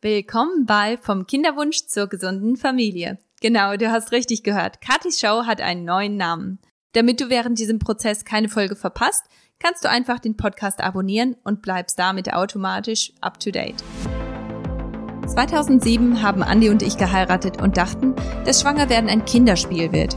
Willkommen bei Vom Kinderwunsch zur gesunden Familie. Genau, du hast richtig gehört. Katis Show hat einen neuen Namen. Damit du während diesem Prozess keine Folge verpasst, kannst du einfach den Podcast abonnieren und bleibst damit automatisch up to date. 2007 haben Andi und ich geheiratet und dachten, dass Schwangerwerden ein Kinderspiel wird.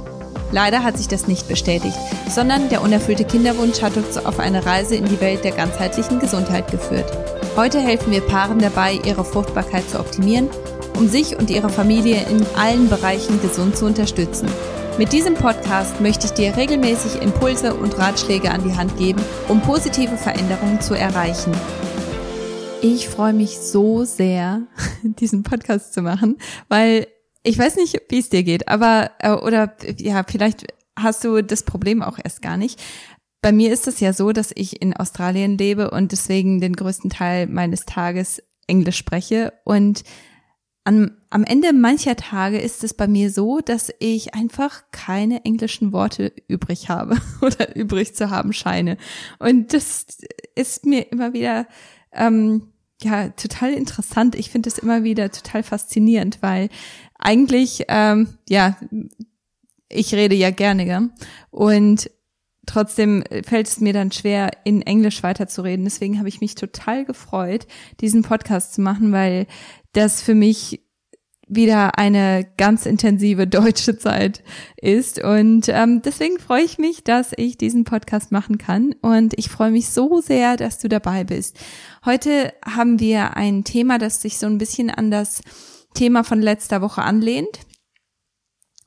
Leider hat sich das nicht bestätigt, sondern der unerfüllte Kinderwunsch hat uns auf eine Reise in die Welt der ganzheitlichen Gesundheit geführt. Heute helfen wir Paaren dabei, ihre Fruchtbarkeit zu optimieren, um sich und ihre Familie in allen Bereichen gesund zu unterstützen. Mit diesem Podcast möchte ich dir regelmäßig Impulse und Ratschläge an die Hand geben, um positive Veränderungen zu erreichen. Ich freue mich so sehr, diesen Podcast zu machen, weil ich weiß nicht, wie es dir geht, aber äh, oder ja, vielleicht hast du das Problem auch erst gar nicht. Bei mir ist es ja so, dass ich in Australien lebe und deswegen den größten Teil meines Tages Englisch spreche. Und am, am Ende mancher Tage ist es bei mir so, dass ich einfach keine englischen Worte übrig habe oder übrig zu haben scheine. Und das ist mir immer wieder ähm, ja total interessant. Ich finde es immer wieder total faszinierend, weil eigentlich ähm, ja ich rede ja gerne gell? und trotzdem fällt es mir dann schwer, in Englisch weiterzureden. Deswegen habe ich mich total gefreut, diesen Podcast zu machen, weil das für mich wieder eine ganz intensive deutsche Zeit ist. Und ähm, deswegen freue ich mich, dass ich diesen Podcast machen kann. Und ich freue mich so sehr, dass du dabei bist. Heute haben wir ein Thema, das sich so ein bisschen an das Thema von letzter Woche anlehnt.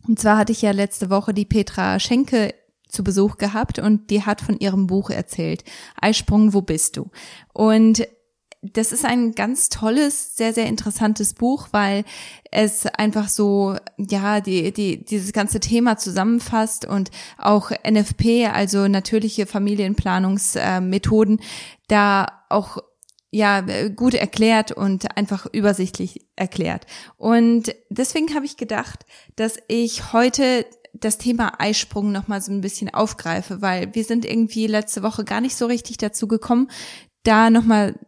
Und zwar hatte ich ja letzte Woche die Petra Schenke zu Besuch gehabt und die hat von ihrem Buch erzählt. Eisprung, wo bist du? Und das ist ein ganz tolles, sehr, sehr interessantes Buch, weil es einfach so, ja, die, die, dieses ganze Thema zusammenfasst und auch NFP, also natürliche Familienplanungsmethoden, da auch ja gut erklärt und einfach übersichtlich erklärt. Und deswegen habe ich gedacht, dass ich heute das Thema Eisprung noch mal so ein bisschen aufgreife, weil wir sind irgendwie letzte Woche gar nicht so richtig dazu gekommen, da noch mal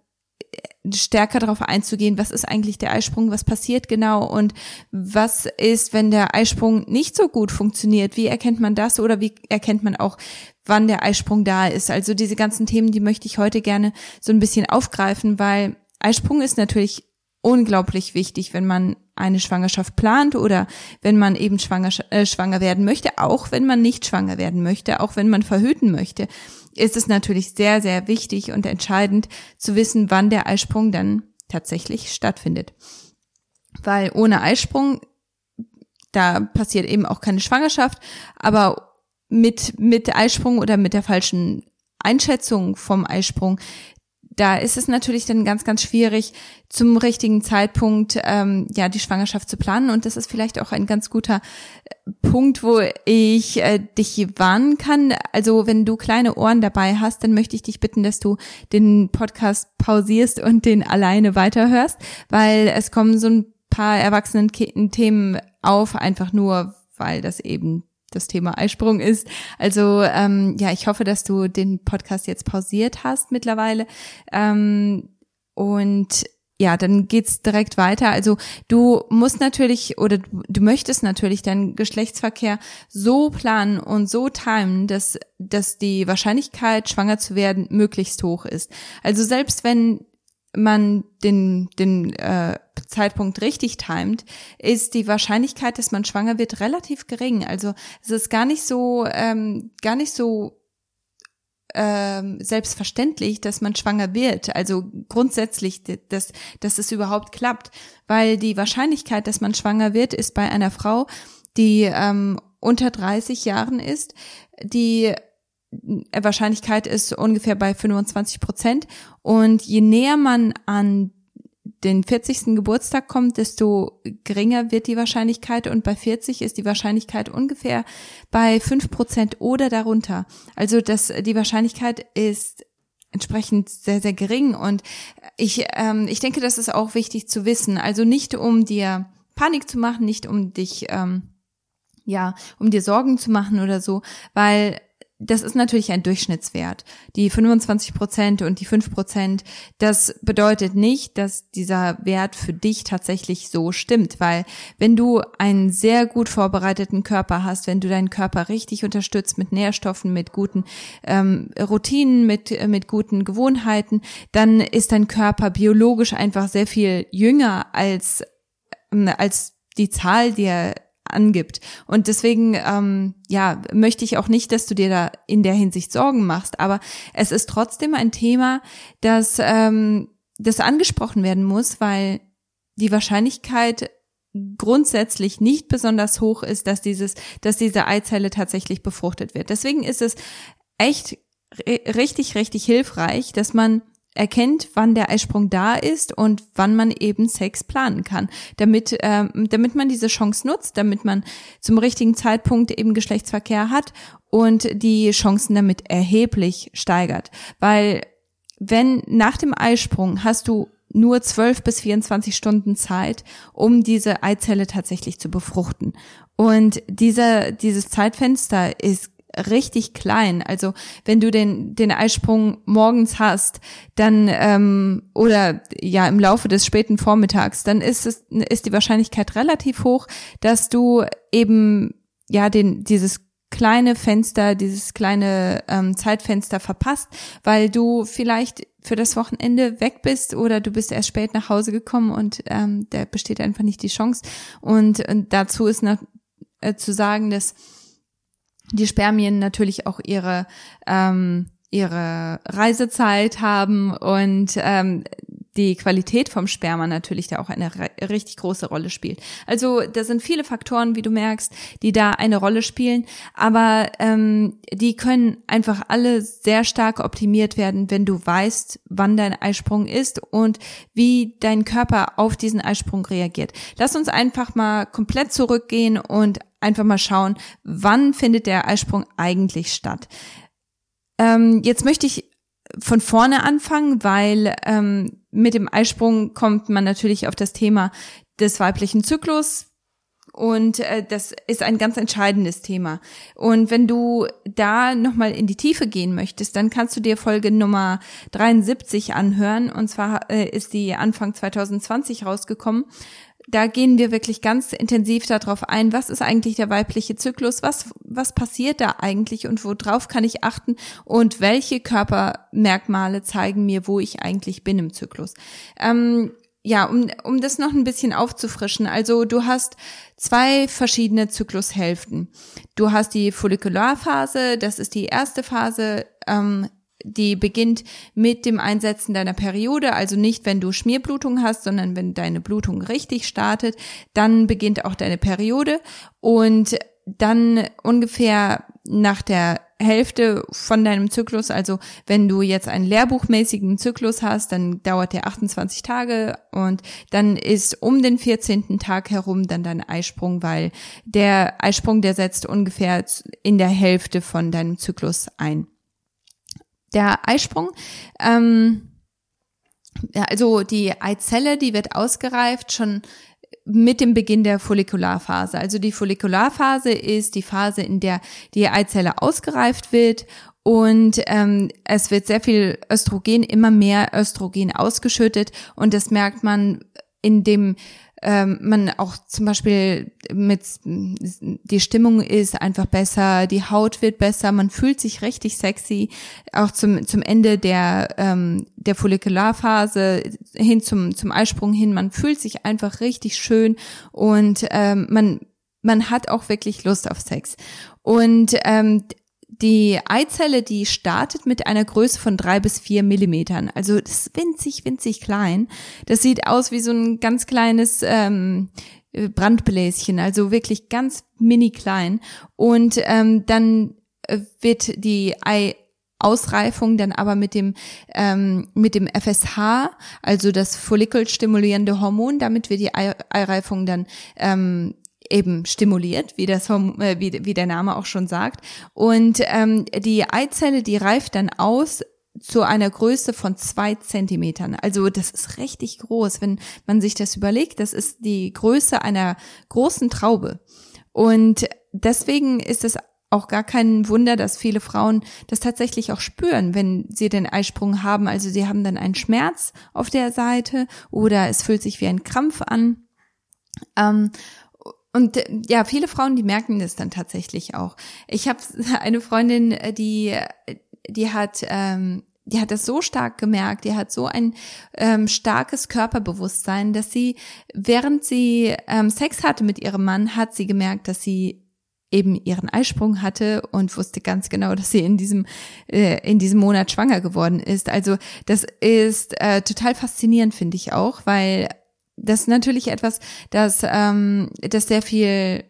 äh, stärker darauf einzugehen, was ist eigentlich der Eisprung, was passiert genau und was ist, wenn der Eisprung nicht so gut funktioniert, wie erkennt man das oder wie erkennt man auch, wann der Eisprung da ist. Also diese ganzen Themen, die möchte ich heute gerne so ein bisschen aufgreifen, weil Eisprung ist natürlich unglaublich wichtig, wenn man eine Schwangerschaft plant oder wenn man eben schwanger, äh, schwanger werden möchte, auch wenn man nicht schwanger werden möchte, auch wenn man verhüten möchte, ist es natürlich sehr, sehr wichtig und entscheidend zu wissen, wann der Eisprung dann tatsächlich stattfindet. Weil ohne Eisprung, da passiert eben auch keine Schwangerschaft, aber mit, mit Eisprung oder mit der falschen Einschätzung vom Eisprung da ist es natürlich dann ganz, ganz schwierig, zum richtigen Zeitpunkt ähm, ja die Schwangerschaft zu planen. Und das ist vielleicht auch ein ganz guter äh, Punkt, wo ich äh, dich warnen kann. Also wenn du kleine Ohren dabei hast, dann möchte ich dich bitten, dass du den Podcast pausierst und den alleine weiterhörst, weil es kommen so ein paar erwachsenen Themen auf, einfach nur, weil das eben das Thema Eisprung ist. Also ähm, ja, ich hoffe, dass du den Podcast jetzt pausiert hast mittlerweile. Ähm, und ja, dann geht's direkt weiter. Also du musst natürlich oder du möchtest natürlich deinen Geschlechtsverkehr so planen und so timen, dass, dass die Wahrscheinlichkeit, schwanger zu werden, möglichst hoch ist. Also selbst wenn man den, den äh, Zeitpunkt richtig timet, ist die Wahrscheinlichkeit, dass man schwanger wird, relativ gering. Also es ist gar nicht so, ähm, gar nicht so ähm, selbstverständlich, dass man schwanger wird. Also grundsätzlich, dass, dass es überhaupt klappt. Weil die Wahrscheinlichkeit, dass man schwanger wird, ist bei einer Frau, die ähm, unter 30 Jahren ist, die Wahrscheinlichkeit ist ungefähr bei 25 Prozent. Und je näher man an den 40. Geburtstag kommt, desto geringer wird die Wahrscheinlichkeit und bei 40 ist die Wahrscheinlichkeit ungefähr bei 5 Prozent oder darunter. Also das, die Wahrscheinlichkeit ist entsprechend sehr, sehr gering und ich, ähm, ich denke, das ist auch wichtig zu wissen. Also nicht um dir Panik zu machen, nicht um dich, ähm, ja, um dir Sorgen zu machen oder so, weil das ist natürlich ein Durchschnittswert. Die 25 Prozent und die 5 Prozent, das bedeutet nicht, dass dieser Wert für dich tatsächlich so stimmt, weil wenn du einen sehr gut vorbereiteten Körper hast, wenn du deinen Körper richtig unterstützt mit Nährstoffen, mit guten ähm, Routinen, mit, äh, mit guten Gewohnheiten, dann ist dein Körper biologisch einfach sehr viel jünger als, ähm, als die Zahl, die er angibt. Und deswegen, ähm, ja, möchte ich auch nicht, dass du dir da in der Hinsicht Sorgen machst. Aber es ist trotzdem ein Thema, das, ähm, das angesprochen werden muss, weil die Wahrscheinlichkeit grundsätzlich nicht besonders hoch ist, dass dieses, dass diese Eizelle tatsächlich befruchtet wird. Deswegen ist es echt richtig, richtig hilfreich, dass man erkennt, wann der Eisprung da ist und wann man eben Sex planen kann, damit ähm, damit man diese Chance nutzt, damit man zum richtigen Zeitpunkt eben Geschlechtsverkehr hat und die Chancen damit erheblich steigert, weil wenn nach dem Eisprung hast du nur 12 bis 24 Stunden Zeit, um diese Eizelle tatsächlich zu befruchten. Und dieser, dieses Zeitfenster ist richtig klein. Also wenn du den, den Eisprung morgens hast, dann ähm, oder ja im Laufe des späten Vormittags, dann ist es ist die Wahrscheinlichkeit relativ hoch, dass du eben ja den dieses kleine Fenster, dieses kleine ähm, Zeitfenster verpasst, weil du vielleicht für das Wochenende weg bist oder du bist erst spät nach Hause gekommen und ähm, da besteht einfach nicht die Chance. Und, und dazu ist noch äh, zu sagen, dass die Spermien natürlich auch ihre ähm, ihre Reisezeit haben und ähm, die Qualität vom Sperma natürlich da auch eine richtig große Rolle spielt. Also da sind viele Faktoren, wie du merkst, die da eine Rolle spielen, aber ähm, die können einfach alle sehr stark optimiert werden, wenn du weißt, wann dein Eisprung ist und wie dein Körper auf diesen Eisprung reagiert. Lass uns einfach mal komplett zurückgehen und einfach mal schauen, wann findet der Eisprung eigentlich statt. Ähm, jetzt möchte ich von vorne anfangen, weil ähm, mit dem Eisprung kommt man natürlich auf das Thema des weiblichen Zyklus. Und äh, das ist ein ganz entscheidendes Thema. Und wenn du da nochmal in die Tiefe gehen möchtest, dann kannst du dir Folge Nummer 73 anhören. Und zwar äh, ist die Anfang 2020 rausgekommen da gehen wir wirklich ganz intensiv darauf ein, was ist eigentlich der weibliche Zyklus, was, was passiert da eigentlich und worauf kann ich achten und welche Körpermerkmale zeigen mir, wo ich eigentlich bin im Zyklus. Ähm, ja, um, um das noch ein bisschen aufzufrischen. Also du hast zwei verschiedene Zyklushälften. Du hast die Follikularphase, das ist die erste Phase, ähm, die beginnt mit dem Einsetzen deiner Periode, also nicht, wenn du Schmierblutung hast, sondern wenn deine Blutung richtig startet, dann beginnt auch deine Periode und dann ungefähr nach der Hälfte von deinem Zyklus, also wenn du jetzt einen lehrbuchmäßigen Zyklus hast, dann dauert der 28 Tage und dann ist um den 14. Tag herum dann dein Eisprung, weil der Eisprung, der setzt ungefähr in der Hälfte von deinem Zyklus ein der Eisprung. Ähm, ja, also die Eizelle, die wird ausgereift schon mit dem Beginn der Follikularphase. Also die Follikularphase ist die Phase, in der die Eizelle ausgereift wird und ähm, es wird sehr viel Östrogen, immer mehr Östrogen ausgeschüttet und das merkt man in dem ähm, man auch zum Beispiel mit die Stimmung ist einfach besser, die Haut wird besser, man fühlt sich richtig sexy, auch zum zum Ende der ähm, der Follikularphase hin zum zum Eisprung hin, man fühlt sich einfach richtig schön und ähm, man man hat auch wirklich Lust auf Sex. Und ähm, die Eizelle, die startet mit einer Größe von drei bis vier Millimetern. Also das ist winzig, winzig klein. Das sieht aus wie so ein ganz kleines ähm, Brandbläschen, also wirklich ganz mini klein. Und ähm, dann äh, wird die Ei Ausreifung dann aber mit dem ähm, mit dem FSH, also das follikelstimulierende Hormon, damit wir die Eireifung dann ähm, eben stimuliert, wie, das, äh, wie, der Name auch schon sagt. Und ähm, die Eizelle, die reift dann aus zu einer Größe von zwei Zentimetern. Also das ist richtig groß, wenn man sich das überlegt. Das ist die Größe einer großen Traube. Und deswegen ist es auch gar kein Wunder, dass viele Frauen das tatsächlich auch spüren, wenn sie den Eisprung haben. Also sie haben dann einen Schmerz auf der Seite oder es fühlt sich wie ein Krampf an. Ähm, und ja, viele Frauen, die merken das dann tatsächlich auch. Ich habe eine Freundin, die die hat ähm, die hat das so stark gemerkt, die hat so ein ähm, starkes Körperbewusstsein, dass sie, während sie ähm, Sex hatte mit ihrem Mann, hat sie gemerkt, dass sie eben ihren Eisprung hatte und wusste ganz genau, dass sie in diesem äh, in diesem Monat schwanger geworden ist. Also das ist äh, total faszinierend, finde ich auch, weil das natürlich etwas, das ähm, das sehr viel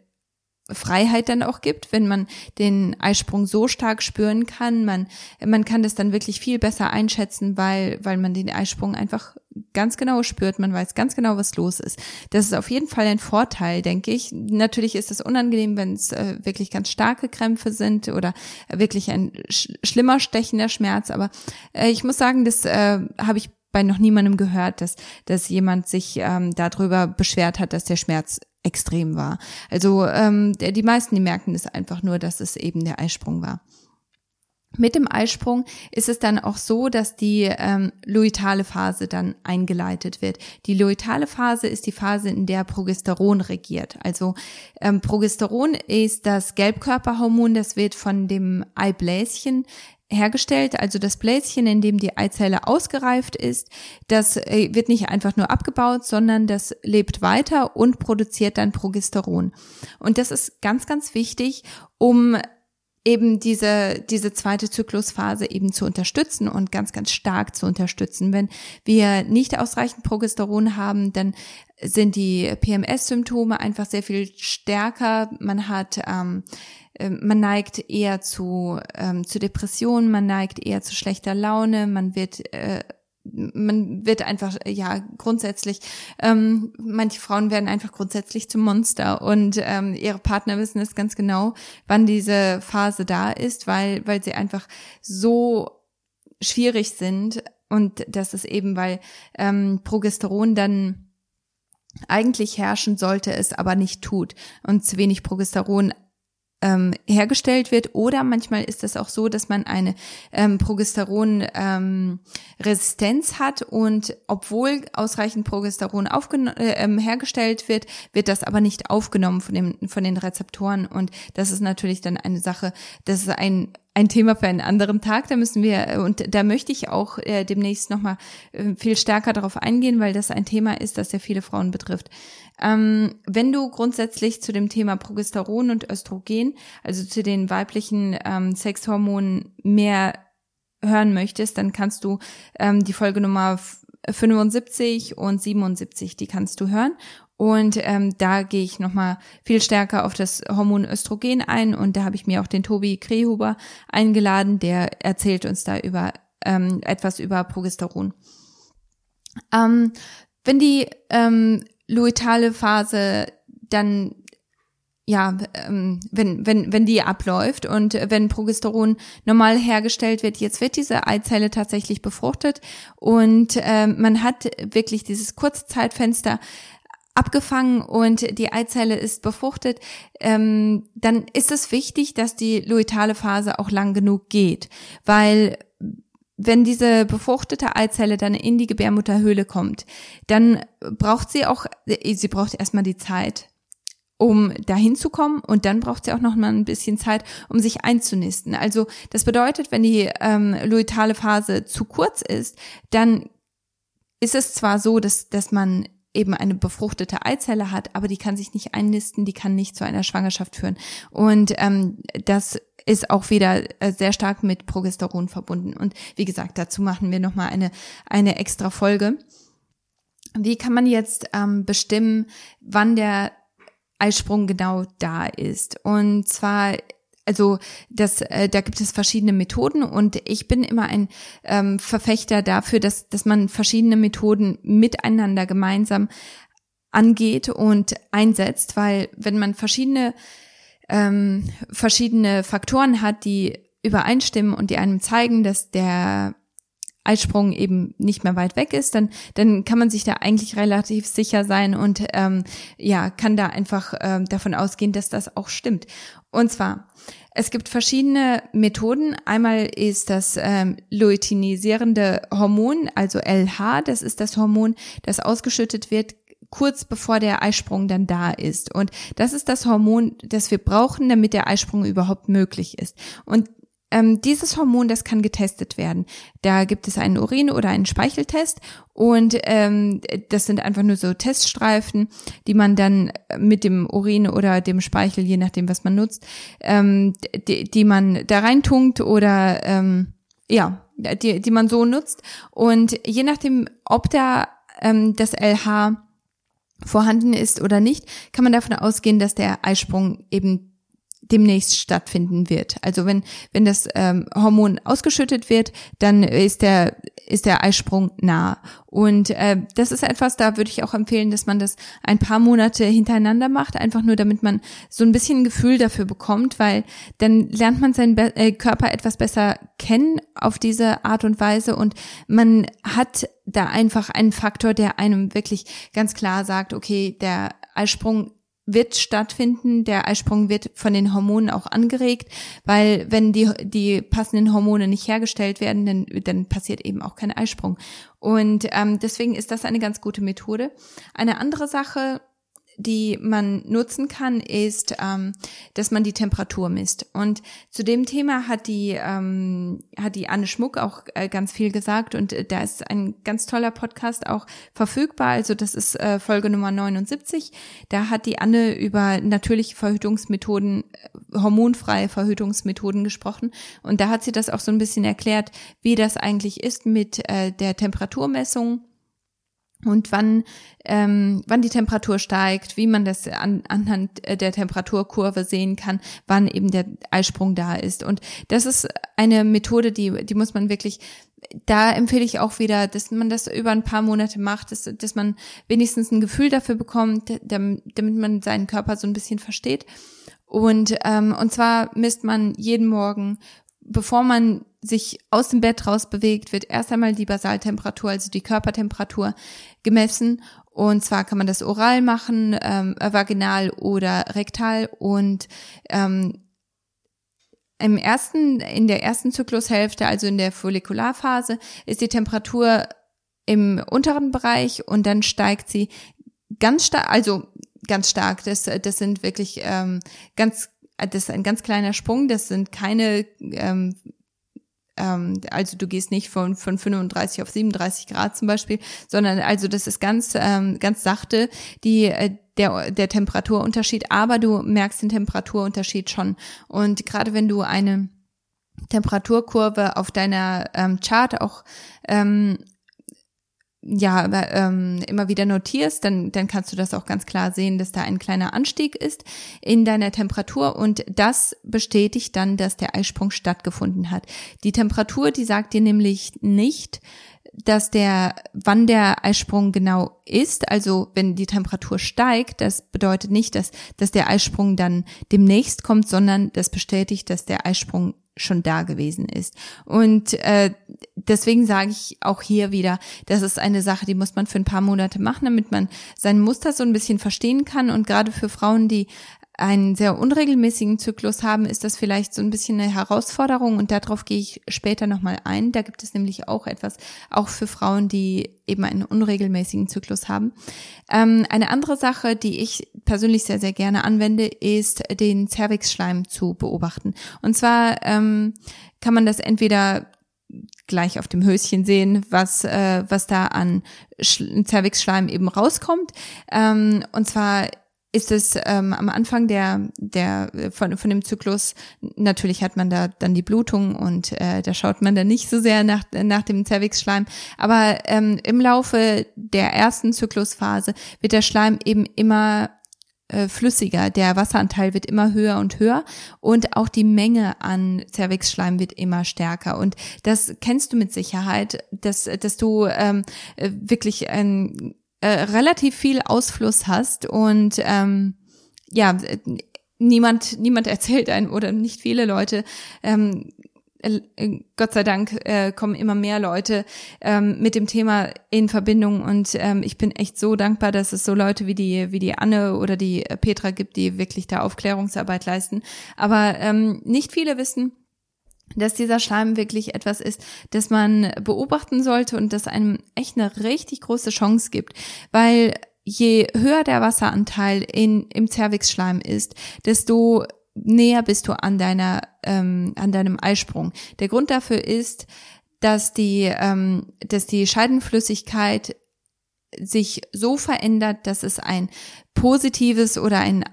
Freiheit dann auch gibt, wenn man den Eisprung so stark spüren kann. Man, man kann das dann wirklich viel besser einschätzen, weil, weil man den Eisprung einfach ganz genau spürt. Man weiß ganz genau, was los ist. Das ist auf jeden Fall ein Vorteil, denke ich. Natürlich ist es unangenehm, wenn es äh, wirklich ganz starke Krämpfe sind oder wirklich ein sch schlimmer stechender Schmerz. Aber äh, ich muss sagen, das äh, habe ich bei noch niemandem gehört, dass, dass jemand sich ähm, darüber beschwert hat, dass der Schmerz extrem war. Also ähm, die meisten, die merken es einfach nur, dass es eben der Eisprung war. Mit dem Eisprung ist es dann auch so, dass die ähm, luitale Phase dann eingeleitet wird. Die luitale Phase ist die Phase, in der Progesteron regiert. Also ähm, Progesteron ist das Gelbkörperhormon, das wird von dem Eibläschen hergestellt, also das Bläschen, in dem die Eizelle ausgereift ist, das äh, wird nicht einfach nur abgebaut, sondern das lebt weiter und produziert dann Progesteron. Und das ist ganz, ganz wichtig, um eben diese, diese zweite Zyklusphase eben zu unterstützen und ganz, ganz stark zu unterstützen. Wenn wir nicht ausreichend Progesteron haben, dann sind die PMS-Symptome einfach sehr viel stärker. Man hat ähm, ähm, man neigt eher zu, ähm, zu Depressionen, man neigt eher zu schlechter Laune, man wird äh, man wird einfach ja grundsätzlich ähm, manche Frauen werden einfach grundsätzlich zum Monster und ähm, ihre Partner wissen es ganz genau, wann diese Phase da ist, weil weil sie einfach so schwierig sind und das ist eben weil ähm, Progesteron dann eigentlich herrschen sollte es aber nicht tut und zu wenig Progesteron ähm, hergestellt wird. Oder manchmal ist es auch so, dass man eine ähm, Progesteron-Resistenz ähm, hat und obwohl ausreichend Progesteron äh, ähm, hergestellt wird, wird das aber nicht aufgenommen von, dem, von den Rezeptoren. Und das ist natürlich dann eine Sache, das ist ein ein Thema für einen anderen Tag. Da müssen wir, und da möchte ich auch äh, demnächst nochmal äh, viel stärker darauf eingehen, weil das ein Thema ist, das ja viele Frauen betrifft. Ähm, wenn du grundsätzlich zu dem Thema Progesteron und Östrogen, also zu den weiblichen ähm, Sexhormonen mehr hören möchtest, dann kannst du ähm, die Folge Nummer 75 und 77, die kannst du hören. Und ähm, da gehe ich nochmal viel stärker auf das Hormon Östrogen ein. Und da habe ich mir auch den Tobi Krehuber eingeladen, der erzählt uns da über ähm, etwas über Progesteron. Ähm, wenn die ähm, luitale Phase dann ja, ähm, wenn, wenn, wenn die abläuft und wenn Progesteron normal hergestellt wird, jetzt wird diese Eizelle tatsächlich befruchtet und ähm, man hat wirklich dieses kurze Zeitfenster abgefangen und die Eizelle ist befruchtet, ähm, dann ist es wichtig, dass die luitale Phase auch lang genug geht, weil wenn diese befruchtete Eizelle dann in die Gebärmutterhöhle kommt, dann braucht sie auch, sie braucht erstmal die Zeit, um dahin zu kommen und dann braucht sie auch noch mal ein bisschen Zeit, um sich einzunisten. Also das bedeutet, wenn die ähm, luitale Phase zu kurz ist, dann ist es zwar so, dass, dass man eben eine befruchtete Eizelle hat, aber die kann sich nicht einnisten, die kann nicht zu einer Schwangerschaft führen. Und ähm, das ist auch wieder äh, sehr stark mit Progesteron verbunden. Und wie gesagt, dazu machen wir nochmal eine, eine extra Folge. Wie kann man jetzt ähm, bestimmen, wann der Eisprung genau da ist? Und zwar also das, äh, da gibt es verschiedene Methoden und ich bin immer ein ähm, Verfechter dafür, dass, dass man verschiedene Methoden miteinander gemeinsam angeht und einsetzt, weil wenn man verschiedene ähm, verschiedene Faktoren hat, die übereinstimmen und die einem zeigen, dass der Eisprung eben nicht mehr weit weg ist, dann, dann kann man sich da eigentlich relativ sicher sein und ähm, ja, kann da einfach ähm, davon ausgehen, dass das auch stimmt. Und zwar, es gibt verschiedene Methoden. Einmal ist das ähm, luiteinisierende Hormon, also LH, das ist das Hormon, das ausgeschüttet wird kurz bevor der Eisprung dann da ist. Und das ist das Hormon, das wir brauchen, damit der Eisprung überhaupt möglich ist. Und ähm, dieses Hormon, das kann getestet werden. Da gibt es einen Urin- oder einen Speicheltest und ähm, das sind einfach nur so Teststreifen, die man dann mit dem Urin oder dem Speichel, je nachdem, was man nutzt, ähm, die, die man da reintunkt oder ähm, ja, die, die man so nutzt. Und je nachdem, ob da ähm, das LH vorhanden ist oder nicht, kann man davon ausgehen, dass der Eisprung eben demnächst stattfinden wird. Also wenn wenn das ähm, Hormon ausgeschüttet wird, dann ist der ist der Eisprung nah. Und äh, das ist etwas, da würde ich auch empfehlen, dass man das ein paar Monate hintereinander macht, einfach nur damit man so ein bisschen Gefühl dafür bekommt, weil dann lernt man seinen Be äh, Körper etwas besser kennen auf diese Art und Weise und man hat da einfach einen Faktor, der einem wirklich ganz klar sagt, okay, der Eisprung wird stattfinden. Der Eisprung wird von den Hormonen auch angeregt, weil wenn die, die passenden Hormone nicht hergestellt werden, dann, dann passiert eben auch kein Eisprung. Und ähm, deswegen ist das eine ganz gute Methode. Eine andere Sache, die man nutzen kann, ist, ähm, dass man die Temperatur misst. Und zu dem Thema hat die ähm, hat die Anne Schmuck auch äh, ganz viel gesagt und äh, da ist ein ganz toller Podcast auch verfügbar. Also das ist äh, Folge Nummer 79. Da hat die Anne über natürliche Verhütungsmethoden, äh, hormonfreie Verhütungsmethoden gesprochen und da hat sie das auch so ein bisschen erklärt, wie das eigentlich ist mit äh, der Temperaturmessung und wann, ähm, wann die Temperatur steigt, wie man das an, anhand der Temperaturkurve sehen kann, wann eben der Eisprung da ist. Und das ist eine Methode, die, die muss man wirklich, da empfehle ich auch wieder, dass man das über ein paar Monate macht, dass, dass man wenigstens ein Gefühl dafür bekommt, damit, damit man seinen Körper so ein bisschen versteht. Und, ähm, und zwar misst man jeden Morgen bevor man sich aus dem Bett raus bewegt, wird erst einmal die Basaltemperatur, also die Körpertemperatur gemessen. Und zwar kann man das oral machen, ähm, vaginal oder rektal. Und ähm, im ersten, in der ersten Zyklushälfte, also in der Follikularphase, ist die Temperatur im unteren Bereich und dann steigt sie ganz stark, also ganz stark. Das, das sind wirklich ähm, ganz das ist ein ganz kleiner Sprung, das sind keine, ähm, ähm, also du gehst nicht von, von 35 auf 37 Grad zum Beispiel, sondern also das ist ganz, ähm, ganz sachte, die, äh, der, der Temperaturunterschied, aber du merkst den Temperaturunterschied schon. Und gerade wenn du eine Temperaturkurve auf deiner ähm, Chart auch ähm, ja ähm, immer wieder notierst, dann, dann kannst du das auch ganz klar sehen, dass da ein kleiner Anstieg ist in deiner Temperatur und das bestätigt dann, dass der Eisprung stattgefunden hat. Die Temperatur, die sagt dir nämlich nicht, dass der, wann der Eisprung genau ist, also wenn die Temperatur steigt, das bedeutet nicht, dass, dass der Eisprung dann demnächst kommt, sondern das bestätigt, dass der Eisprung schon da gewesen ist. Und äh, deswegen sage ich auch hier wieder, das ist eine Sache, die muss man für ein paar Monate machen, damit man sein Muster so ein bisschen verstehen kann. Und gerade für Frauen, die einen sehr unregelmäßigen Zyklus haben, ist das vielleicht so ein bisschen eine Herausforderung und darauf gehe ich später nochmal ein. Da gibt es nämlich auch etwas, auch für Frauen, die eben einen unregelmäßigen Zyklus haben. Ähm, eine andere Sache, die ich persönlich sehr, sehr gerne anwende, ist den Cervixschleim zu beobachten. Und zwar ähm, kann man das entweder gleich auf dem Höschen sehen, was, äh, was da an Cervixschleim eben rauskommt. Ähm, und zwar ist es ähm, am Anfang der, der von, von dem Zyklus, natürlich hat man da dann die Blutung und äh, da schaut man dann nicht so sehr nach, nach dem Zervixschleim. Aber ähm, im Laufe der ersten Zyklusphase wird der Schleim eben immer äh, flüssiger, der Wasseranteil wird immer höher und höher und auch die Menge an Zervixschleim wird immer stärker. Und das kennst du mit Sicherheit, dass, dass du ähm, wirklich ein äh, relativ viel Ausfluss hast und ähm, ja, niemand, niemand erzählt einem oder nicht viele Leute ähm, äh, Gott sei Dank äh, kommen immer mehr Leute ähm, mit dem Thema in Verbindung und ähm, ich bin echt so dankbar, dass es so Leute wie die wie die Anne oder die Petra gibt, die wirklich da Aufklärungsarbeit leisten. Aber ähm, nicht viele wissen, dass dieser Schleim wirklich etwas ist, das man beobachten sollte und das einem echt eine richtig große Chance gibt, weil je höher der Wasseranteil in, im Cervixschleim ist, desto näher bist du an deiner, ähm, an deinem Eisprung. Der Grund dafür ist, dass die, ähm, dass die Scheidenflüssigkeit sich so verändert, dass es ein positives oder ein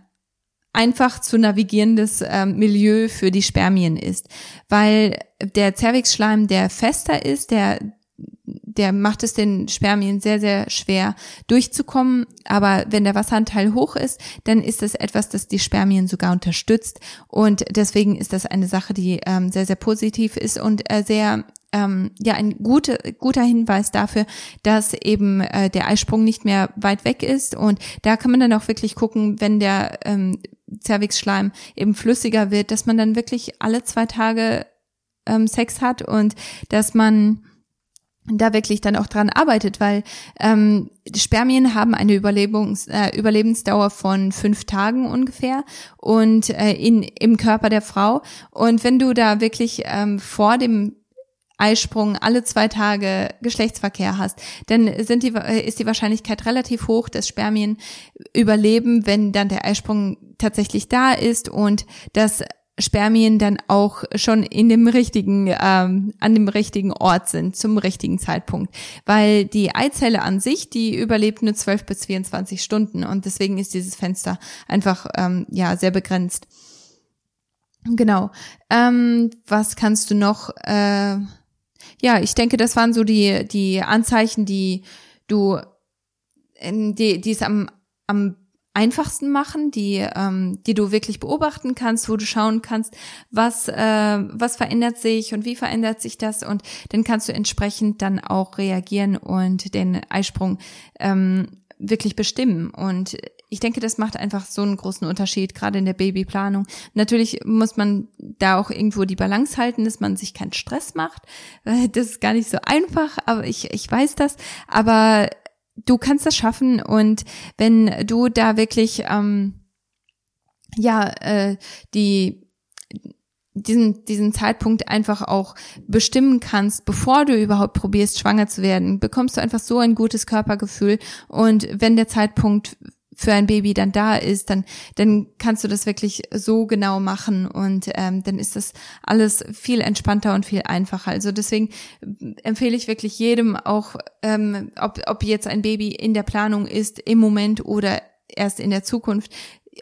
einfach zu navigierendes ähm, Milieu für die Spermien ist, weil der Cervixschleim, der fester ist, der der macht es den Spermien sehr, sehr schwer durchzukommen. Aber wenn der Wasseranteil hoch ist, dann ist das etwas, das die Spermien sogar unterstützt. Und deswegen ist das eine Sache, die ähm, sehr, sehr positiv ist und äh, sehr ähm, ja ein gute, guter Hinweis dafür, dass eben äh, der Eisprung nicht mehr weit weg ist. Und da kann man dann auch wirklich gucken, wenn der ähm, Cervixschleim eben flüssiger wird, dass man dann wirklich alle zwei Tage ähm, Sex hat und dass man da wirklich dann auch dran arbeitet, weil ähm, Spermien haben eine Überlebens, äh, Überlebensdauer von fünf Tagen ungefähr und äh, in im Körper der Frau und wenn du da wirklich ähm, vor dem Eisprung alle zwei Tage Geschlechtsverkehr hast, dann sind die, äh, ist die Wahrscheinlichkeit relativ hoch, dass Spermien überleben, wenn dann der Eisprung tatsächlich da ist und dass Spermien dann auch schon in dem richtigen, ähm, an dem richtigen Ort sind, zum richtigen Zeitpunkt. Weil die Eizelle an sich, die überlebt nur 12 bis 24 Stunden und deswegen ist dieses Fenster einfach ähm, ja sehr begrenzt. Genau. Ähm, was kannst du noch? Äh, ja, ich denke, das waren so die die Anzeichen, die du, die, die es am am einfachsten machen, die, ähm, die du wirklich beobachten kannst, wo du schauen kannst, was, äh, was verändert sich und wie verändert sich das und dann kannst du entsprechend dann auch reagieren und den Eisprung ähm, wirklich bestimmen. Und ich denke, das macht einfach so einen großen Unterschied, gerade in der Babyplanung. Natürlich muss man da auch irgendwo die Balance halten, dass man sich keinen Stress macht. Das ist gar nicht so einfach, aber ich, ich weiß das. Aber du kannst das schaffen und wenn du da wirklich ähm, ja äh, die diesen, diesen Zeitpunkt einfach auch bestimmen kannst, bevor du überhaupt probierst, schwanger zu werden, bekommst du einfach so ein gutes Körpergefühl. Und wenn der Zeitpunkt für ein Baby dann da ist, dann, dann kannst du das wirklich so genau machen und ähm, dann ist das alles viel entspannter und viel einfacher. Also deswegen empfehle ich wirklich jedem auch, ähm, ob, ob jetzt ein Baby in der Planung ist, im Moment oder erst in der Zukunft,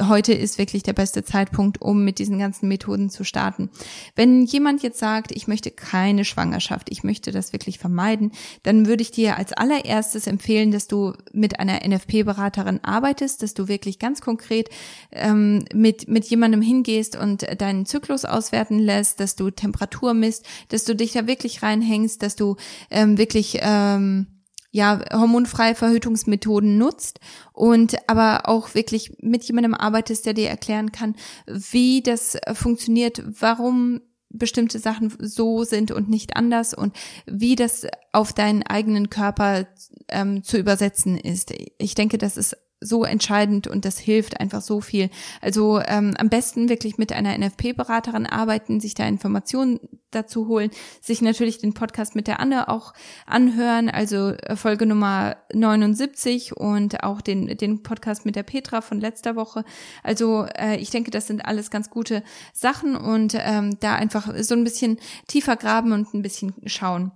heute ist wirklich der beste Zeitpunkt, um mit diesen ganzen Methoden zu starten. Wenn jemand jetzt sagt, ich möchte keine Schwangerschaft, ich möchte das wirklich vermeiden, dann würde ich dir als allererstes empfehlen, dass du mit einer NFP-Beraterin arbeitest, dass du wirklich ganz konkret ähm, mit, mit jemandem hingehst und deinen Zyklus auswerten lässt, dass du Temperatur misst, dass du dich da wirklich reinhängst, dass du ähm, wirklich ähm, ja, hormonfreie Verhütungsmethoden nutzt und aber auch wirklich mit jemandem arbeitest, der dir erklären kann, wie das funktioniert, warum bestimmte Sachen so sind und nicht anders und wie das auf deinen eigenen Körper ähm, zu übersetzen ist. Ich denke, das ist so entscheidend und das hilft einfach so viel. Also ähm, am besten wirklich mit einer NFP-Beraterin arbeiten, sich da Informationen dazu holen, sich natürlich den Podcast mit der Anne auch anhören, also äh, Folge Nummer 79 und auch den, den Podcast mit der Petra von letzter Woche. Also äh, ich denke, das sind alles ganz gute Sachen und ähm, da einfach so ein bisschen tiefer graben und ein bisschen schauen.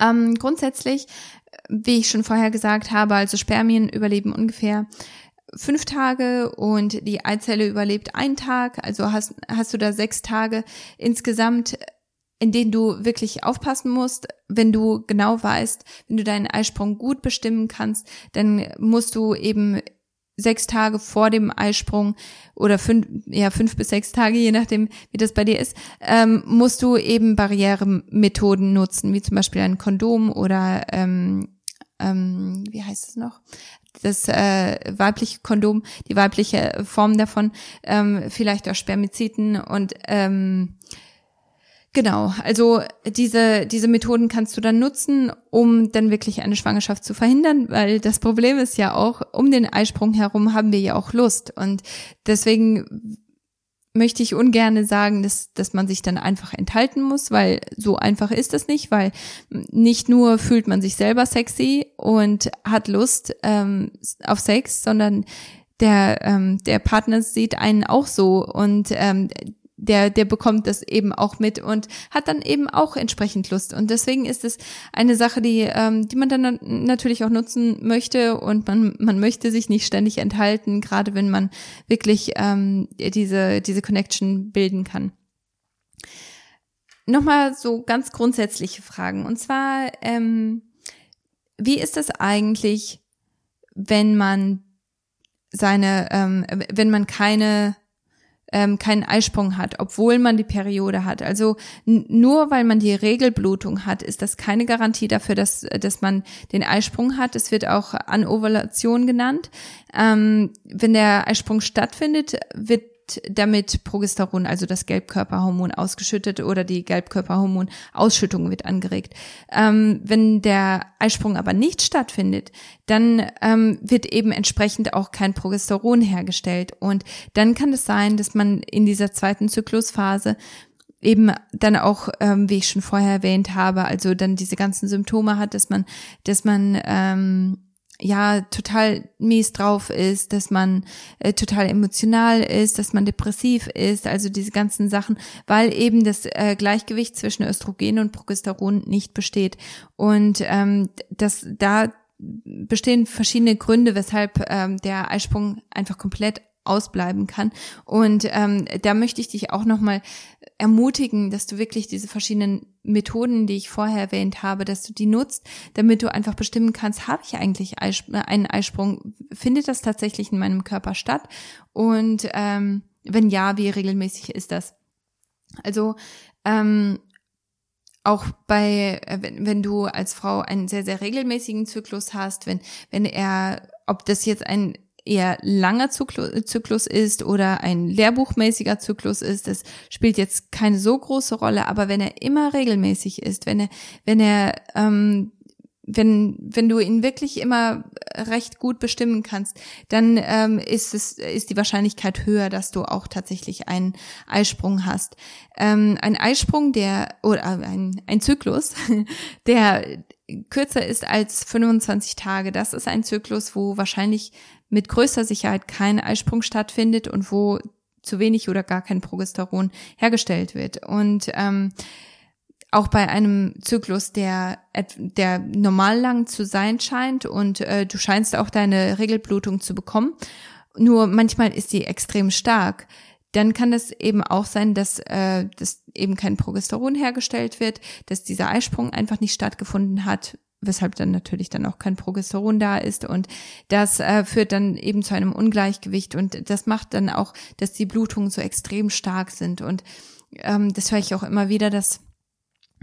Ähm, grundsätzlich wie ich schon vorher gesagt habe, also Spermien überleben ungefähr fünf Tage und die Eizelle überlebt einen Tag. Also hast, hast du da sechs Tage insgesamt, in denen du wirklich aufpassen musst. Wenn du genau weißt, wenn du deinen Eisprung gut bestimmen kannst, dann musst du eben sechs Tage vor dem Eisprung oder fünf, ja, fünf bis sechs Tage, je nachdem, wie das bei dir ist, ähm, musst du eben Barrieremethoden nutzen, wie zum Beispiel ein Kondom oder ähm, ähm, wie heißt es noch? Das äh, weibliche Kondom, die weibliche Form davon, ähm, vielleicht auch Spermiziden und ähm, Genau, also diese, diese Methoden kannst du dann nutzen, um dann wirklich eine Schwangerschaft zu verhindern, weil das Problem ist ja auch, um den Eisprung herum haben wir ja auch Lust. Und deswegen möchte ich ungerne sagen, dass, dass man sich dann einfach enthalten muss, weil so einfach ist es nicht, weil nicht nur fühlt man sich selber sexy und hat Lust ähm, auf Sex, sondern der, ähm, der Partner sieht einen auch so und ähm, der, der bekommt das eben auch mit und hat dann eben auch entsprechend Lust. Und deswegen ist es eine Sache, die, ähm, die man dann natürlich auch nutzen möchte und man, man möchte sich nicht ständig enthalten, gerade wenn man wirklich ähm, diese, diese Connection bilden kann. Nochmal so ganz grundsätzliche Fragen. Und zwar, ähm, wie ist es eigentlich, wenn man seine, ähm, wenn man keine ähm, keinen Eisprung hat, obwohl man die Periode hat. Also nur weil man die Regelblutung hat, ist das keine Garantie dafür, dass, dass man den Eisprung hat. Es wird auch Anovulation genannt. Ähm, wenn der Eisprung stattfindet, wird damit Progesteron, also das Gelbkörperhormon, ausgeschüttet oder die Gelbkörperhormonausschüttung wird angeregt. Ähm, wenn der Eisprung aber nicht stattfindet, dann ähm, wird eben entsprechend auch kein Progesteron hergestellt. Und dann kann es sein, dass man in dieser zweiten Zyklusphase eben dann auch, ähm, wie ich schon vorher erwähnt habe, also dann diese ganzen Symptome hat, dass man, dass man ähm, ja total mies drauf ist, dass man äh, total emotional ist, dass man depressiv ist, also diese ganzen Sachen, weil eben das äh, Gleichgewicht zwischen Östrogen und Progesteron nicht besteht. Und ähm, das da bestehen verschiedene Gründe, weshalb ähm, der Eisprung einfach komplett ausbleiben kann. Und ähm, da möchte ich dich auch nochmal ermutigen, dass du wirklich diese verschiedenen Methoden, die ich vorher erwähnt habe, dass du die nutzt, damit du einfach bestimmen kannst, habe ich eigentlich einen Eisprung? Findet das tatsächlich in meinem Körper statt? Und ähm, wenn ja, wie regelmäßig ist das? Also ähm, auch bei, äh, wenn, wenn du als Frau einen sehr, sehr regelmäßigen Zyklus hast, wenn, wenn er, ob das jetzt ein eher langer Zyklus ist oder ein lehrbuchmäßiger Zyklus ist, das spielt jetzt keine so große Rolle. Aber wenn er immer regelmäßig ist, wenn er, wenn er, ähm, wenn, wenn du ihn wirklich immer recht gut bestimmen kannst, dann ähm, ist es, ist die Wahrscheinlichkeit höher, dass du auch tatsächlich einen Eisprung hast. Ähm, ein Eisprung, der, oder ein, ein Zyklus, der kürzer ist als 25 Tage, das ist ein Zyklus, wo wahrscheinlich mit größter Sicherheit kein Eisprung stattfindet und wo zu wenig oder gar kein Progesteron hergestellt wird. Und ähm, auch bei einem Zyklus, der, der normal lang zu sein scheint und äh, du scheinst auch deine Regelblutung zu bekommen, nur manchmal ist sie extrem stark, dann kann es eben auch sein, dass, äh, dass eben kein Progesteron hergestellt wird, dass dieser Eisprung einfach nicht stattgefunden hat, weshalb dann natürlich dann auch kein Progesteron da ist. Und das äh, führt dann eben zu einem Ungleichgewicht. Und das macht dann auch, dass die Blutungen so extrem stark sind. Und ähm, das höre ich auch immer wieder, dass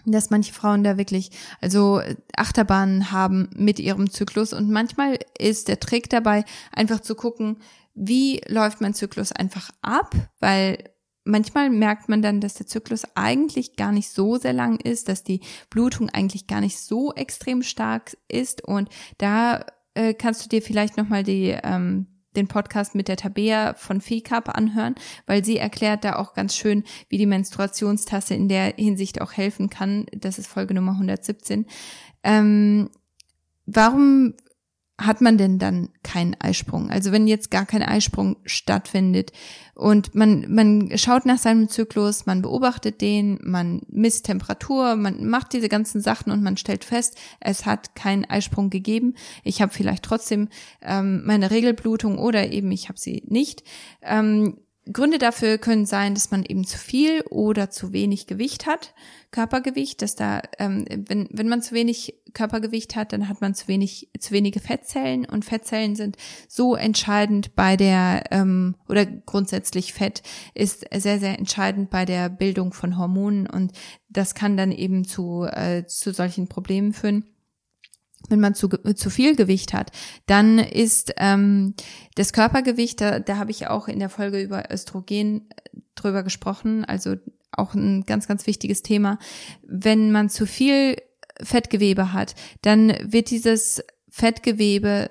dass manche Frauen da wirklich also Achterbahnen haben mit ihrem Zyklus. Und manchmal ist der Trick dabei einfach zu gucken, wie läuft mein Zyklus einfach ab, weil manchmal merkt man dann, dass der Zyklus eigentlich gar nicht so sehr lang ist, dass die Blutung eigentlich gar nicht so extrem stark ist. Und da äh, kannst du dir vielleicht nochmal die, ähm, den Podcast mit der Tabea von FICAP anhören, weil sie erklärt da auch ganz schön, wie die Menstruationstasse in der Hinsicht auch helfen kann. Das ist Folge Nummer 117. Ähm, warum hat man denn dann keinen Eisprung? Also wenn jetzt gar kein Eisprung stattfindet und man, man schaut nach seinem Zyklus, man beobachtet den, man misst Temperatur, man macht diese ganzen Sachen und man stellt fest, es hat keinen Eisprung gegeben. Ich habe vielleicht trotzdem ähm, meine Regelblutung oder eben ich habe sie nicht. Ähm, Gründe dafür können sein, dass man eben zu viel oder zu wenig Gewicht hat, Körpergewicht, dass da, ähm, wenn, wenn man zu wenig Körpergewicht hat, dann hat man zu wenig, zu wenige Fettzellen und Fettzellen sind so entscheidend bei der, ähm, oder grundsätzlich Fett ist sehr, sehr entscheidend bei der Bildung von Hormonen und das kann dann eben zu, äh, zu solchen Problemen führen wenn man zu, zu viel Gewicht hat, dann ist ähm, das Körpergewicht, da, da habe ich auch in der Folge über Östrogen äh, drüber gesprochen, also auch ein ganz, ganz wichtiges Thema. Wenn man zu viel Fettgewebe hat, dann wird dieses Fettgewebe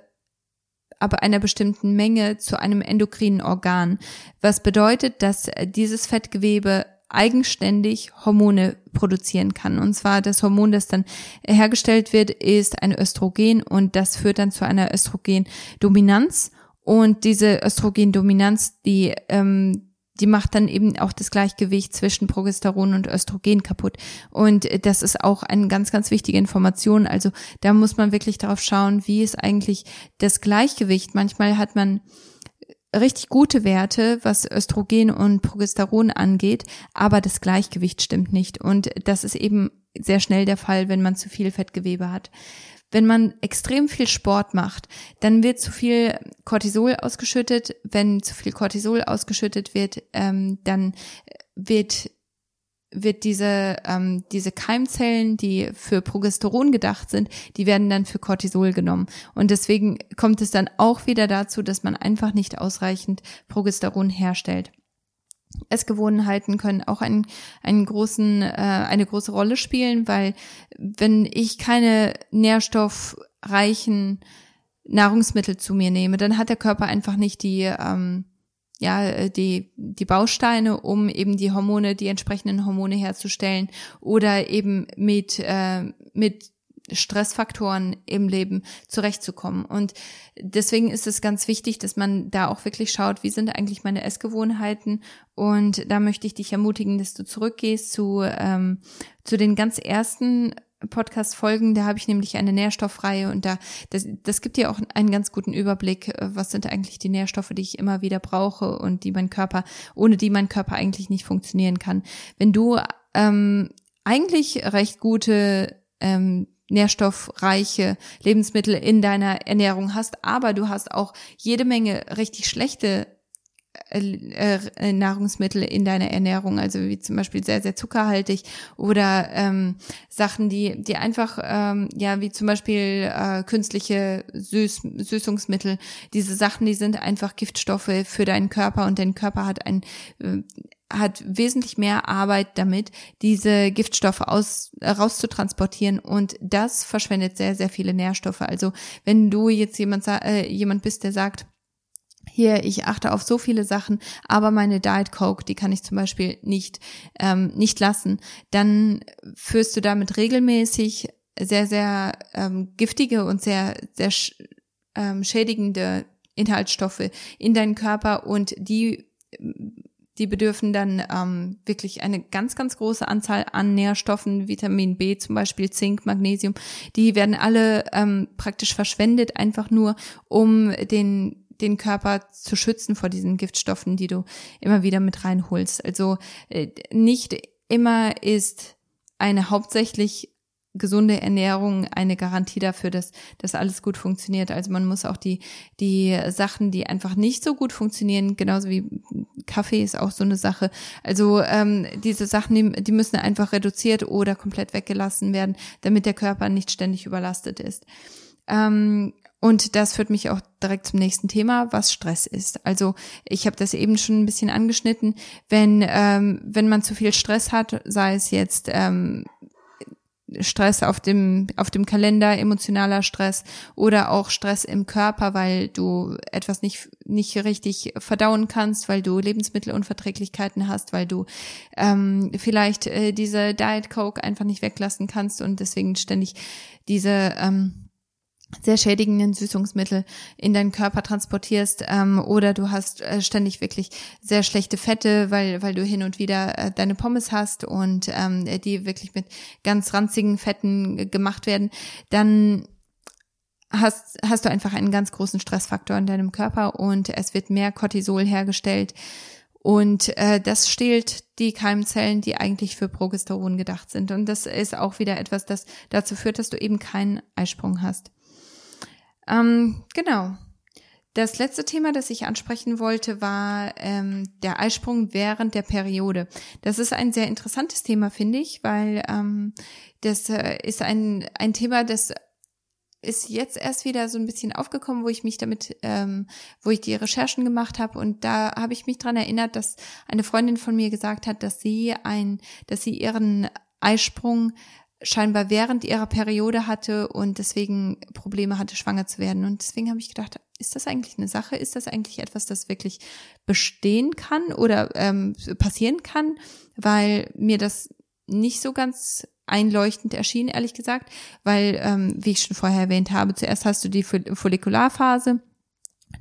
aber einer bestimmten Menge zu einem endokrinen Organ, was bedeutet, dass dieses Fettgewebe eigenständig Hormone produzieren kann. Und zwar das Hormon, das dann hergestellt wird, ist ein Östrogen und das führt dann zu einer Östrogendominanz. Und diese Östrogendominanz, die ähm, die macht dann eben auch das Gleichgewicht zwischen Progesteron und Östrogen kaputt. Und das ist auch eine ganz, ganz wichtige Information. Also da muss man wirklich darauf schauen, wie ist eigentlich das Gleichgewicht. Manchmal hat man richtig gute Werte, was Östrogen und Progesteron angeht, aber das Gleichgewicht stimmt nicht. Und das ist eben sehr schnell der Fall, wenn man zu viel Fettgewebe hat. Wenn man extrem viel Sport macht, dann wird zu viel Cortisol ausgeschüttet. Wenn zu viel Cortisol ausgeschüttet wird, ähm, dann wird wird diese, ähm, diese Keimzellen, die für Progesteron gedacht sind, die werden dann für Cortisol genommen. Und deswegen kommt es dann auch wieder dazu, dass man einfach nicht ausreichend Progesteron herstellt. Essgewohnheiten können auch einen, einen großen, äh, eine große Rolle spielen, weil wenn ich keine nährstoffreichen Nahrungsmittel zu mir nehme, dann hat der Körper einfach nicht die ähm, ja, äh, die, die Bausteine, um eben die Hormone, die entsprechenden Hormone herzustellen oder eben mit, äh, mit Stressfaktoren im Leben zurechtzukommen. Und deswegen ist es ganz wichtig, dass man da auch wirklich schaut, wie sind eigentlich meine Essgewohnheiten. Und da möchte ich dich ermutigen, dass du zurückgehst zu, ähm, zu den ganz ersten Podcast-Folgen, da habe ich nämlich eine Nährstoffreihe und da, das, das gibt dir auch einen ganz guten Überblick, äh, was sind eigentlich die Nährstoffe, die ich immer wieder brauche und die mein Körper, ohne die mein Körper eigentlich nicht funktionieren kann. Wenn du ähm, eigentlich recht gute ähm, nährstoffreiche Lebensmittel in deiner Ernährung hast, aber du hast auch jede Menge richtig schlechte Nahrungsmittel in deiner Ernährung, also wie zum Beispiel sehr, sehr zuckerhaltig oder ähm, Sachen, die, die einfach, ähm, ja, wie zum Beispiel äh, künstliche Süß, Süßungsmittel, diese Sachen, die sind einfach Giftstoffe für deinen Körper und dein Körper hat ein äh, hat wesentlich mehr Arbeit damit, diese Giftstoffe aus, rauszutransportieren und das verschwendet sehr, sehr viele Nährstoffe. Also wenn du jetzt jemand, äh, jemand bist, der sagt, hier, ich achte auf so viele Sachen, aber meine Diet Coke, die kann ich zum Beispiel nicht, ähm, nicht lassen, dann führst du damit regelmäßig sehr, sehr ähm, giftige und sehr, sehr sch ähm, schädigende Inhaltsstoffe in deinen Körper und die die bedürfen dann ähm, wirklich eine ganz, ganz große Anzahl an Nährstoffen, Vitamin B zum Beispiel, Zink, Magnesium. Die werden alle ähm, praktisch verschwendet, einfach nur um den den Körper zu schützen vor diesen Giftstoffen, die du immer wieder mit reinholst. Also äh, nicht immer ist eine hauptsächlich gesunde Ernährung eine Garantie dafür, dass das alles gut funktioniert. Also man muss auch die die Sachen, die einfach nicht so gut funktionieren, genauso wie Kaffee ist auch so eine Sache. Also ähm, diese Sachen, die, die müssen einfach reduziert oder komplett weggelassen werden, damit der Körper nicht ständig überlastet ist. Ähm, und das führt mich auch direkt zum nächsten Thema, was Stress ist. Also ich habe das eben schon ein bisschen angeschnitten. Wenn ähm, wenn man zu viel Stress hat, sei es jetzt ähm, Stress auf dem auf dem Kalender, emotionaler Stress oder auch Stress im Körper, weil du etwas nicht nicht richtig verdauen kannst, weil du Lebensmittelunverträglichkeiten hast, weil du ähm, vielleicht äh, diese Diet Coke einfach nicht weglassen kannst und deswegen ständig diese ähm, sehr schädigenden Süßungsmittel in deinen Körper transportierst ähm, oder du hast äh, ständig wirklich sehr schlechte Fette, weil weil du hin und wieder äh, deine Pommes hast und ähm, die wirklich mit ganz ranzigen Fetten gemacht werden, dann hast hast du einfach einen ganz großen Stressfaktor in deinem Körper und es wird mehr Cortisol hergestellt und äh, das stehlt die Keimzellen, die eigentlich für Progesteron gedacht sind und das ist auch wieder etwas, das dazu führt, dass du eben keinen Eisprung hast. Ähm, genau. Das letzte Thema, das ich ansprechen wollte, war ähm, der Eisprung während der Periode. Das ist ein sehr interessantes Thema, finde ich, weil ähm, das äh, ist ein, ein Thema, das ist jetzt erst wieder so ein bisschen aufgekommen, wo ich mich damit, ähm, wo ich die Recherchen gemacht habe und da habe ich mich dran erinnert, dass eine Freundin von mir gesagt hat, dass sie ein, dass sie ihren Eisprung scheinbar während ihrer Periode hatte und deswegen Probleme hatte, schwanger zu werden. Und deswegen habe ich gedacht, ist das eigentlich eine Sache? Ist das eigentlich etwas, das wirklich bestehen kann oder ähm, passieren kann? Weil mir das nicht so ganz einleuchtend erschien, ehrlich gesagt, weil, ähm, wie ich schon vorher erwähnt habe, zuerst hast du die Follikularphase,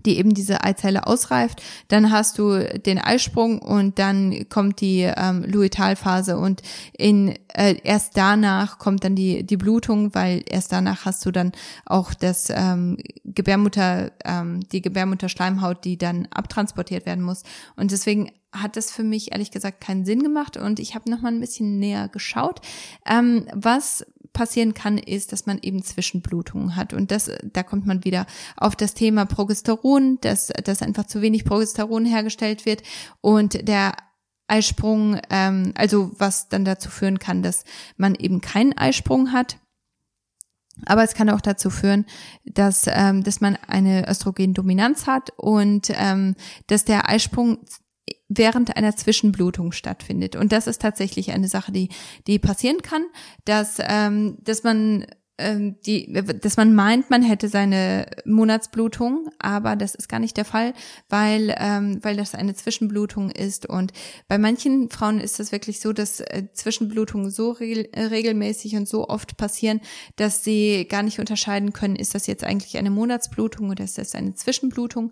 die eben diese Eizelle ausreift. Dann hast du den Eisprung und dann kommt die ähm, Luitalphase und in äh, erst danach kommt dann die die Blutung, weil erst danach hast du dann auch das ähm, Gebärmutter ähm, die Gebärmutterschleimhaut, die dann abtransportiert werden muss. Und deswegen hat das für mich ehrlich gesagt keinen Sinn gemacht und ich habe noch mal ein bisschen näher geschaut, ähm, was passieren kann, ist, dass man eben Zwischenblutungen hat. Und das, da kommt man wieder auf das Thema Progesteron, dass, dass einfach zu wenig Progesteron hergestellt wird und der Eisprung, ähm, also was dann dazu führen kann, dass man eben keinen Eisprung hat. Aber es kann auch dazu führen, dass, ähm, dass man eine Östrogendominanz hat und ähm, dass der Eisprung während einer Zwischenblutung stattfindet. Und das ist tatsächlich eine Sache, die, die passieren kann, dass, ähm, dass man ähm, die, dass man meint, man hätte seine Monatsblutung, aber das ist gar nicht der Fall, weil, ähm, weil das eine Zwischenblutung ist. Und bei manchen Frauen ist es wirklich so, dass äh, Zwischenblutungen so regel regelmäßig und so oft passieren, dass sie gar nicht unterscheiden können, ist das jetzt eigentlich eine Monatsblutung oder ist das eine Zwischenblutung.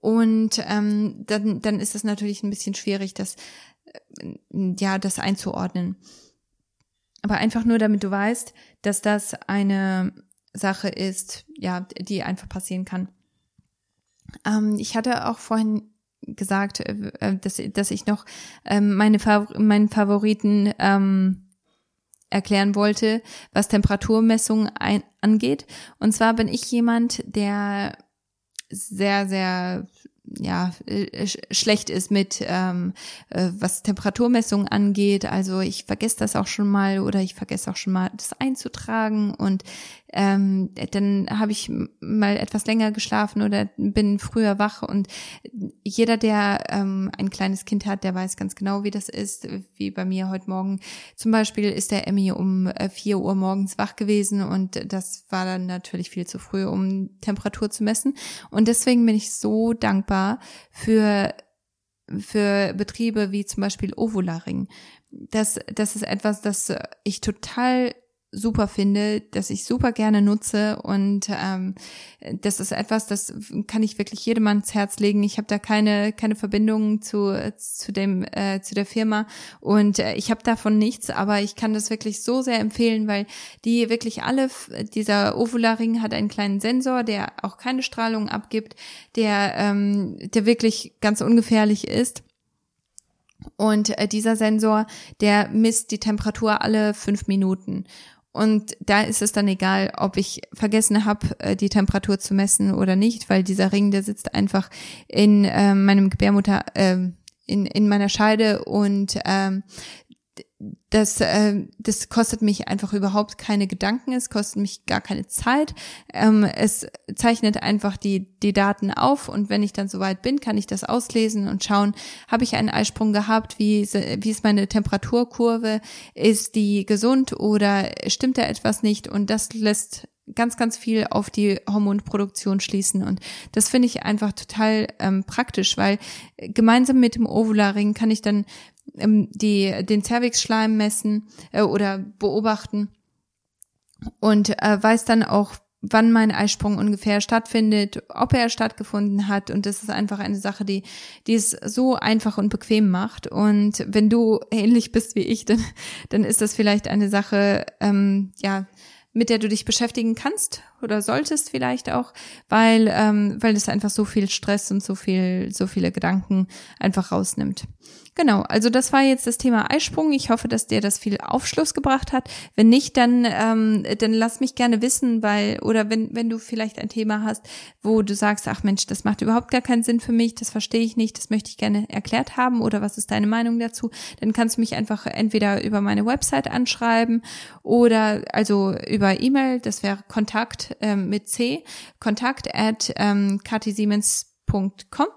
Und ähm, dann, dann ist es natürlich ein bisschen schwierig, das, äh, ja, das einzuordnen. Aber einfach nur, damit du weißt, dass das eine Sache ist, ja, die einfach passieren kann. Ähm, ich hatte auch vorhin gesagt, äh, äh dass, dass ich noch ähm, meine Favor meinen Favoriten ähm, erklären wollte, was Temperaturmessung ein angeht. Und zwar bin ich jemand, der sehr, sehr ja äh, schlecht ist mit ähm, äh, was Temperaturmessungen angeht. Also ich vergesse das auch schon mal oder ich vergesse auch schon mal das einzutragen und ähm, dann habe ich mal etwas länger geschlafen oder bin früher wach und jeder, der ähm, ein kleines Kind hat, der weiß ganz genau, wie das ist. Wie bei mir heute Morgen zum Beispiel ist der Emmy um äh, vier Uhr morgens wach gewesen und das war dann natürlich viel zu früh, um Temperatur zu messen. Und deswegen bin ich so dankbar für für Betriebe wie zum Beispiel Ovularing. Das, das ist etwas, das ich total super finde, dass ich super gerne nutze und ähm, das ist etwas, das kann ich wirklich jedem ans Herz legen. Ich habe da keine keine Verbindung zu zu dem äh, zu der Firma und äh, ich habe davon nichts, aber ich kann das wirklich so sehr empfehlen, weil die wirklich alle dieser Ovularing hat einen kleinen Sensor, der auch keine Strahlung abgibt, der ähm, der wirklich ganz ungefährlich ist. Und äh, dieser Sensor, der misst die Temperatur alle fünf Minuten. Und da ist es dann egal, ob ich vergessen habe, äh, die Temperatur zu messen oder nicht, weil dieser Ring, der sitzt einfach in äh, meinem Gebärmutter, äh, in, in meiner Scheide. Und ähm, das, äh, das kostet mich einfach überhaupt keine Gedanken, es kostet mich gar keine Zeit. Ähm, es zeichnet einfach die, die Daten auf und wenn ich dann soweit bin, kann ich das auslesen und schauen, habe ich einen Eisprung gehabt, wie, wie ist meine Temperaturkurve, ist die gesund oder stimmt da etwas nicht und das lässt ganz, ganz viel auf die Hormonproduktion schließen. Und das finde ich einfach total ähm, praktisch, weil gemeinsam mit dem Ovularing kann ich dann die, den Cervixschleim messen äh, oder beobachten und äh, weiß dann auch, wann mein Eisprung ungefähr stattfindet, ob er stattgefunden hat. Und das ist einfach eine Sache, die, die es so einfach und bequem macht. Und wenn du ähnlich bist wie ich, dann, dann ist das vielleicht eine Sache, ähm, ja, mit der du dich beschäftigen kannst oder solltest vielleicht auch, weil ähm, weil es einfach so viel Stress und so viel so viele Gedanken einfach rausnimmt. Genau, also das war jetzt das Thema Eisprung. Ich hoffe, dass dir das viel Aufschluss gebracht hat. Wenn nicht, dann, ähm, dann lass mich gerne wissen, weil, oder wenn, wenn du vielleicht ein Thema hast, wo du sagst, ach Mensch, das macht überhaupt gar keinen Sinn für mich, das verstehe ich nicht, das möchte ich gerne erklärt haben oder was ist deine Meinung dazu, dann kannst du mich einfach entweder über meine Website anschreiben oder also über E-Mail, das wäre Kontakt Kontakt äh, mit C, Kontakt at ähm, katisiemens.com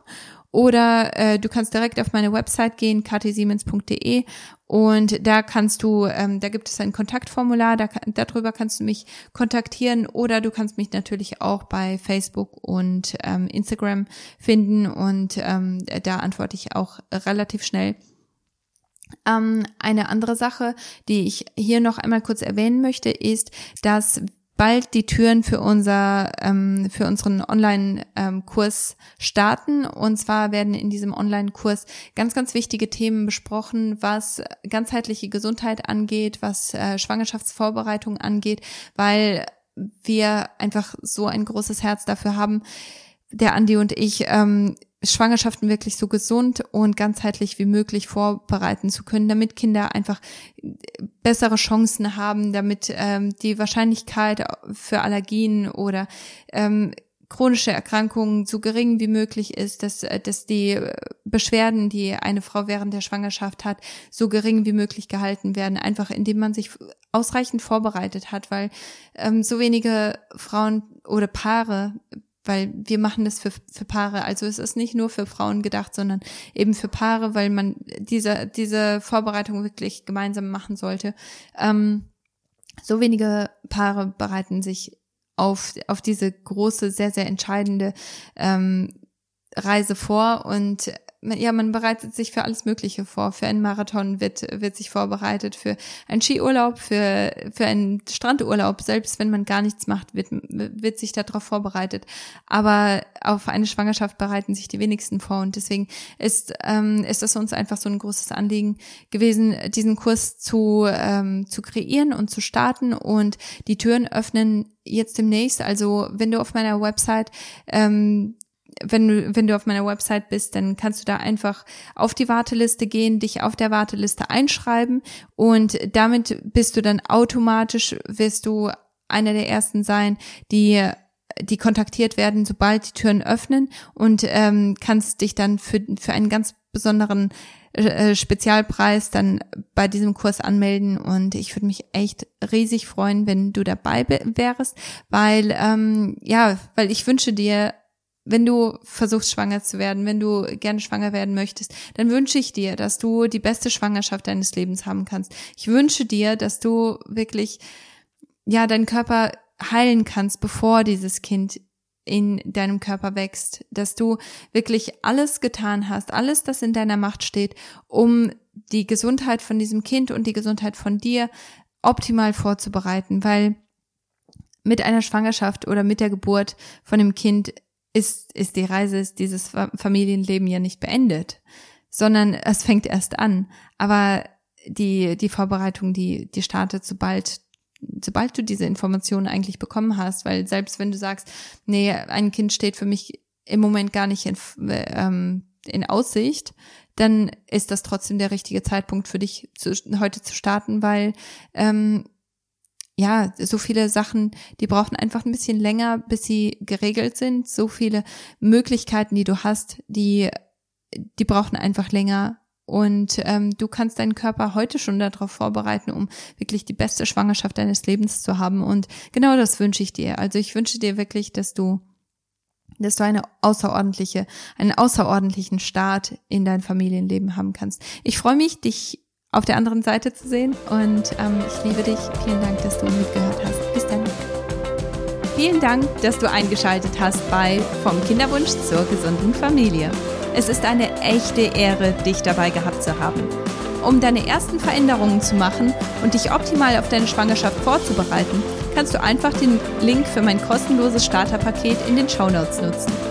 oder äh, du kannst direkt auf meine Website gehen, ktsiemens.de und da kannst du, ähm, da gibt es ein Kontaktformular, da, darüber kannst du mich kontaktieren oder du kannst mich natürlich auch bei Facebook und ähm, Instagram finden und ähm, da antworte ich auch relativ schnell. Ähm, eine andere Sache, die ich hier noch einmal kurz erwähnen möchte, ist, dass bald die Türen für unser ähm, für unseren Online-Kurs ähm, starten. Und zwar werden in diesem Online-Kurs ganz ganz wichtige Themen besprochen, was ganzheitliche Gesundheit angeht, was äh, Schwangerschaftsvorbereitung angeht, weil wir einfach so ein großes Herz dafür haben, der Andi und ich. Ähm, Schwangerschaften wirklich so gesund und ganzheitlich wie möglich vorbereiten zu können, damit Kinder einfach bessere Chancen haben, damit ähm, die Wahrscheinlichkeit für Allergien oder ähm, chronische Erkrankungen so gering wie möglich ist, dass, dass die Beschwerden, die eine Frau während der Schwangerschaft hat, so gering wie möglich gehalten werden, einfach indem man sich ausreichend vorbereitet hat, weil ähm, so wenige Frauen oder Paare weil wir machen das für, für Paare. Also es ist nicht nur für Frauen gedacht, sondern eben für Paare, weil man diese, diese Vorbereitung wirklich gemeinsam machen sollte. Ähm, so wenige Paare bereiten sich auf, auf diese große, sehr, sehr entscheidende ähm, Reise vor und ja, man bereitet sich für alles Mögliche vor. Für einen Marathon wird, wird sich vorbereitet, für einen Skiurlaub, für, für einen Strandurlaub. Selbst wenn man gar nichts macht, wird, wird sich darauf vorbereitet. Aber auf eine Schwangerschaft bereiten sich die wenigsten vor. Und deswegen ist, ähm, ist es uns einfach so ein großes Anliegen gewesen, diesen Kurs zu, ähm, zu kreieren und zu starten. Und die Türen öffnen jetzt demnächst. Also wenn du auf meiner Website ähm, wenn du, wenn du auf meiner Website bist, dann kannst du da einfach auf die Warteliste gehen, dich auf der Warteliste einschreiben und damit bist du dann automatisch, wirst du einer der ersten sein, die die kontaktiert werden, sobald die Türen öffnen und ähm, kannst dich dann für, für einen ganz besonderen äh, Spezialpreis dann bei diesem Kurs anmelden und ich würde mich echt riesig freuen, wenn du dabei wärst, weil ähm, ja, weil ich wünsche dir wenn du versuchst, schwanger zu werden, wenn du gerne schwanger werden möchtest, dann wünsche ich dir, dass du die beste Schwangerschaft deines Lebens haben kannst. Ich wünsche dir, dass du wirklich, ja, deinen Körper heilen kannst, bevor dieses Kind in deinem Körper wächst, dass du wirklich alles getan hast, alles, das in deiner Macht steht, um die Gesundheit von diesem Kind und die Gesundheit von dir optimal vorzubereiten, weil mit einer Schwangerschaft oder mit der Geburt von dem Kind ist, ist die Reise, ist dieses Familienleben ja nicht beendet, sondern es fängt erst an. Aber die, die Vorbereitung, die, die startet, sobald, sobald du diese Informationen eigentlich bekommen hast, weil selbst wenn du sagst, nee, ein Kind steht für mich im Moment gar nicht in, ähm, in Aussicht, dann ist das trotzdem der richtige Zeitpunkt für dich zu, heute zu starten, weil ähm, ja, so viele Sachen, die brauchen einfach ein bisschen länger, bis sie geregelt sind. So viele Möglichkeiten, die du hast, die, die brauchen einfach länger. Und ähm, du kannst deinen Körper heute schon darauf vorbereiten, um wirklich die beste Schwangerschaft deines Lebens zu haben. Und genau das wünsche ich dir. Also ich wünsche dir wirklich, dass du dass du eine außerordentliche, einen außerordentlichen Start in dein Familienleben haben kannst. Ich freue mich, dich auf der anderen Seite zu sehen. Und ähm, ich liebe dich. Vielen Dank, dass du mitgehört hast. Bis dann. Vielen Dank, dass du eingeschaltet hast bei Vom Kinderwunsch zur gesunden Familie. Es ist eine echte Ehre, dich dabei gehabt zu haben. Um deine ersten Veränderungen zu machen und dich optimal auf deine Schwangerschaft vorzubereiten, kannst du einfach den Link für mein kostenloses Starterpaket in den Show Notes nutzen.